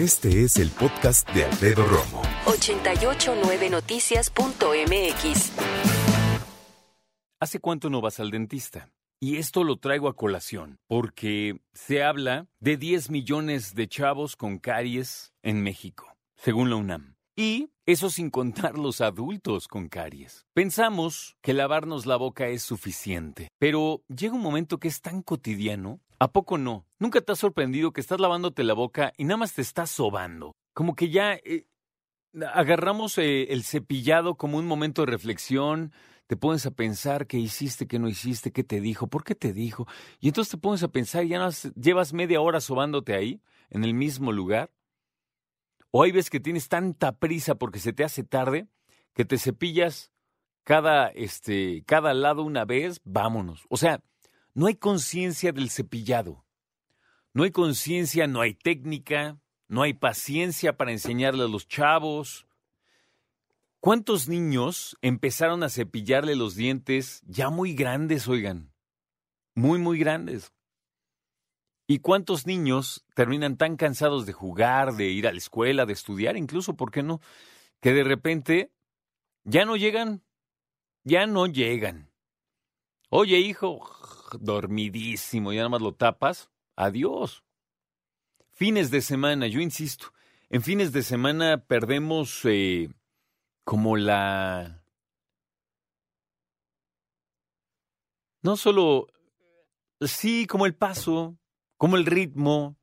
Este es el podcast de Alfredo Romo. 889noticias.mx. ¿Hace cuánto no vas al dentista? Y esto lo traigo a colación, porque se habla de 10 millones de chavos con caries en México, según la UNAM. Y eso sin contar los adultos con caries. Pensamos que lavarnos la boca es suficiente, pero llega un momento que es tan cotidiano. ¿A poco no? ¿Nunca te has sorprendido que estás lavándote la boca y nada más te estás sobando? Como que ya eh, agarramos eh, el cepillado como un momento de reflexión, te pones a pensar qué hiciste, qué no hiciste, qué te dijo, por qué te dijo. Y entonces te pones a pensar, ya no llevas media hora sobándote ahí, en el mismo lugar. O hay veces que tienes tanta prisa porque se te hace tarde que te cepillas cada, este, cada lado una vez, vámonos. O sea, no hay conciencia del cepillado. No hay conciencia, no hay técnica, no hay paciencia para enseñarle a los chavos. ¿Cuántos niños empezaron a cepillarle los dientes ya muy grandes, oigan? Muy, muy grandes. ¿Y cuántos niños terminan tan cansados de jugar, de ir a la escuela, de estudiar, incluso, ¿por qué no? Que de repente ya no llegan, ya no llegan. Oye, hijo, dormidísimo, ya nada más lo tapas. Adiós. Fines de semana, yo insisto, en fines de semana perdemos eh, como la... No solo... Sí, como el paso, como el ritmo,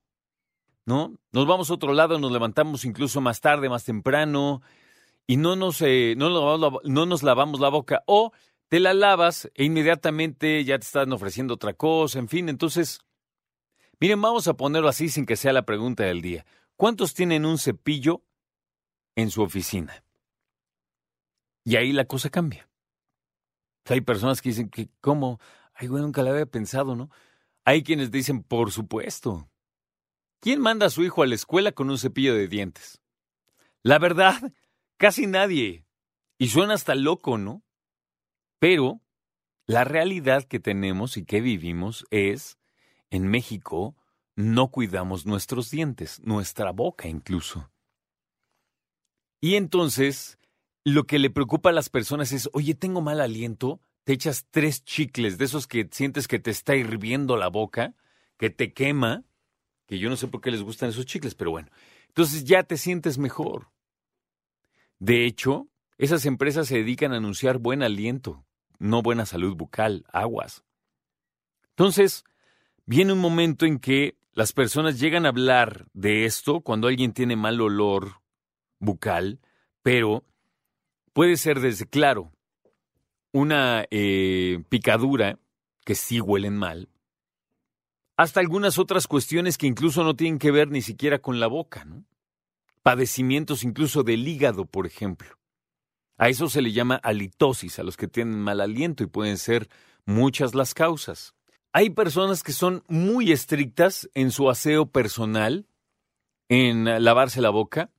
¿no? Nos vamos a otro lado, nos levantamos incluso más tarde, más temprano, y no nos, eh, no, no nos lavamos la boca, o te la lavas e inmediatamente ya te están ofreciendo otra cosa, en fin, entonces, miren, vamos a ponerlo así sin que sea la pregunta del día. ¿Cuántos tienen un cepillo en su oficina? Y ahí la cosa cambia. hay personas que dicen que, ¿cómo? Ay, güey, nunca la había pensado, ¿no? Hay quienes dicen, por supuesto. ¿Quién manda a su hijo a la escuela con un cepillo de dientes? La verdad, casi nadie. Y suena hasta loco, ¿no? Pero la realidad que tenemos y que vivimos es, en México, no cuidamos nuestros dientes, nuestra boca incluso. Y entonces lo que le preocupa a las personas es, oye, tengo mal aliento, te echas tres chicles de esos que sientes que te está hirviendo la boca, que te quema, que yo no sé por qué les gustan esos chicles, pero bueno, entonces ya te sientes mejor. De hecho, esas empresas se dedican a anunciar buen aliento, no buena salud bucal, aguas. Entonces, viene un momento en que las personas llegan a hablar de esto cuando alguien tiene mal olor bucal, pero Puede ser desde, claro, una eh, picadura, que sí huelen mal, hasta algunas otras cuestiones que incluso no tienen que ver ni siquiera con la boca, ¿no? Padecimientos incluso del hígado, por ejemplo. A eso se le llama halitosis, a los que tienen mal aliento y pueden ser muchas las causas. Hay personas que son muy estrictas en su aseo personal, en lavarse la boca,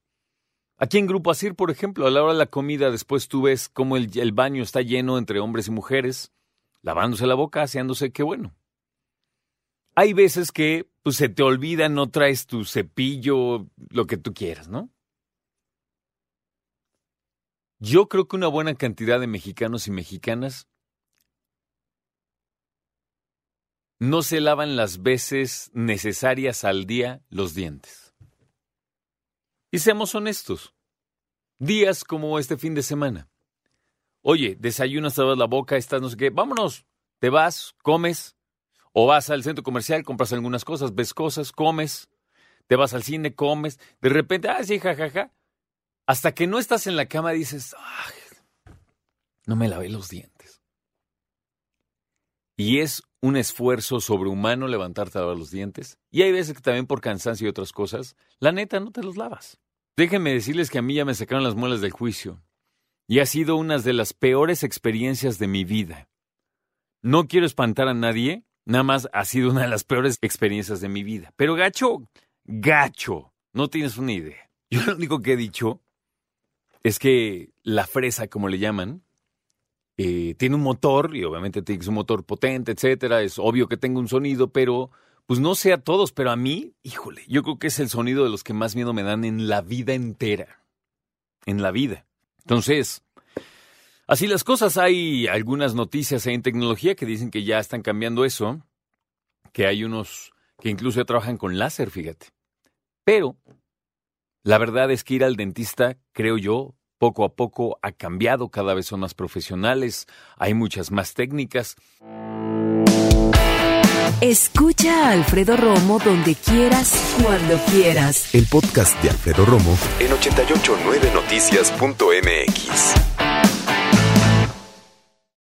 Aquí en Grupo Asir, por ejemplo, a la hora de la comida, después tú ves cómo el, baño está lleno entre hombres y mujeres, lavándose la boca, aseándose, qué bueno. Hay veces que pues, se te olvida, no traes tu cepillo, lo que tú quieras, ¿no? Yo creo que una buena cantidad de mexicanos y mexicanas no se lavan las veces necesarias al día los dientes. Y seamos honestos. Días como este fin de semana. Oye, desayunas, te la boca, estás no sé qué, vámonos. Te vas, comes, o vas al centro comercial, compras algunas cosas, ves cosas, comes, te vas al cine, comes, de repente, ah, sí, jajaja. Hasta que no estás en la cama dices, no me lavé los dientes. Y es un esfuerzo sobrehumano levantarte a lavar los dientes. Y hay veces que también por cansancio y otras cosas, la neta no te los lavas. Déjenme decirles que a mí ya me sacaron las muelas del juicio. Y ha sido una de las peores experiencias de mi vida. No quiero espantar a nadie, nada más ha sido una de las peores experiencias de mi vida. Pero gacho, gacho, no tienes una idea. Yo lo único que he dicho es que la fresa, como le llaman, eh, tiene un motor, y obviamente tiene un motor potente, etcétera. Es obvio que tenga un sonido, pero pues no sé a todos, pero a mí, híjole, yo creo que es el sonido de los que más miedo me dan en la vida entera. En la vida. Entonces, así las cosas, hay algunas noticias en tecnología que dicen que ya están cambiando eso, que hay unos que incluso trabajan con láser, fíjate. Pero la verdad es que ir al dentista, creo yo, poco a poco ha cambiado, cada vez son más profesionales, hay muchas más técnicas. Escucha a Alfredo Romo donde quieras, cuando quieras. El podcast de Alfredo Romo en 889noticias.mx.